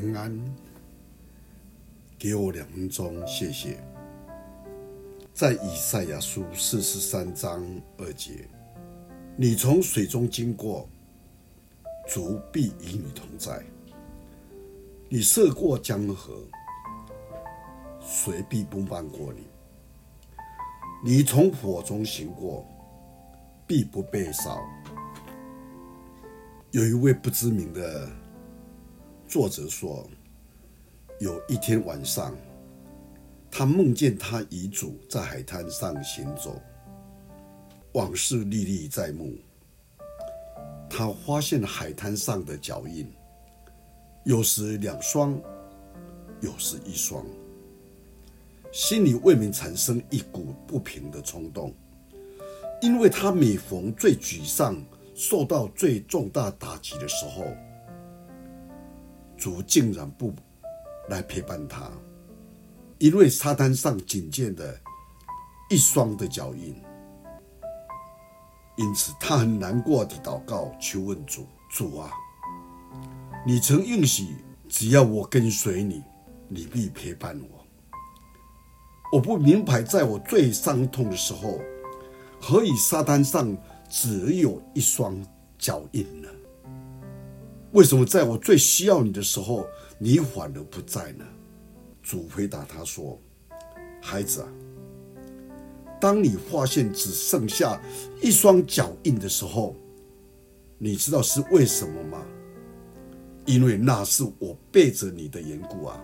平安，给我两分钟，谢谢。在以赛亚书四十三章二节，你从水中经过，主必与你同在；你涉过江河，水必不漫过你；你从火中行过，必不被烧。有一位不知名的作者说，有一天晚上，他梦见他遗主在海滩上行走，往事历历在目。他发现海滩上的脚印，有时两双，有时一双，心里未免产生一股不平的冲动，因为他每逢最沮丧。受到最重大打击的时候，主竟然不来陪伴他，因为沙滩上仅见的一双的脚印，因此他很难过的祷告，求问主：主啊，你曾应许，只要我跟随你，你必陪伴我。我不明白，在我最伤痛的时候，何以沙滩上？只有一双脚印呢？为什么在我最需要你的时候，你反而不在呢？主回答他说：“孩子啊，当你发现只剩下一双脚印的时候，你知道是为什么吗？因为那是我背着你的缘故啊。”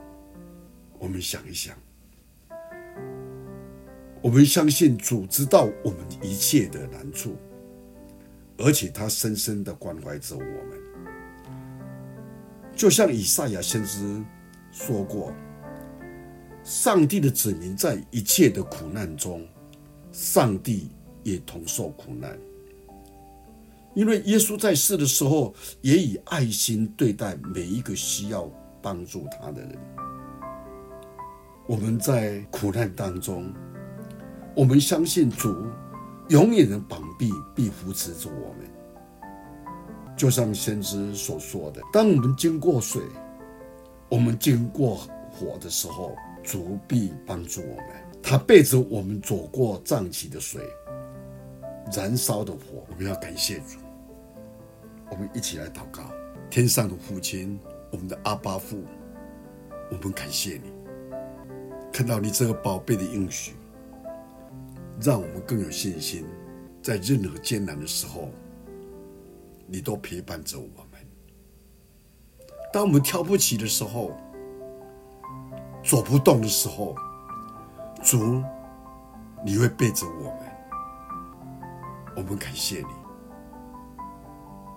我们想一想，我们相信主知道我们一切的难处。而且他深深的关怀着我们，就像以赛亚先知说过：“上帝的子民在一切的苦难中，上帝也同受苦难。因为耶稣在世的时候，也以爱心对待每一个需要帮助他的人。我们在苦难当中，我们相信主。”永远的膀臂必扶持着我们，就像先知所说的：“当我们经过水，我们经过火的时候，主必帮助我们。他背着我们走过涨起的水、燃烧的火。”我们要感谢主。我们一起来祷告：天上的父亲，我们的阿爸父，我们感谢你，看到你这个宝贝的应许。让我们更有信心，在任何艰难的时候，你都陪伴着我们。当我们跳不起的时候，走不动的时候，主，你会背着我们。我们感谢你，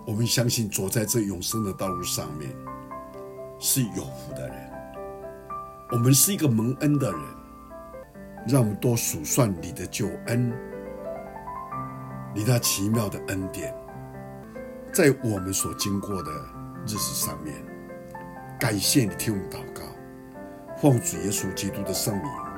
我们相信走在这永生的道路上面是有福的人，我们是一个蒙恩的人。让我们多数算你的救恩，你那奇妙的恩典，在我们所经过的日子上面，感谢你听我祷告，奉主耶稣基督的圣名。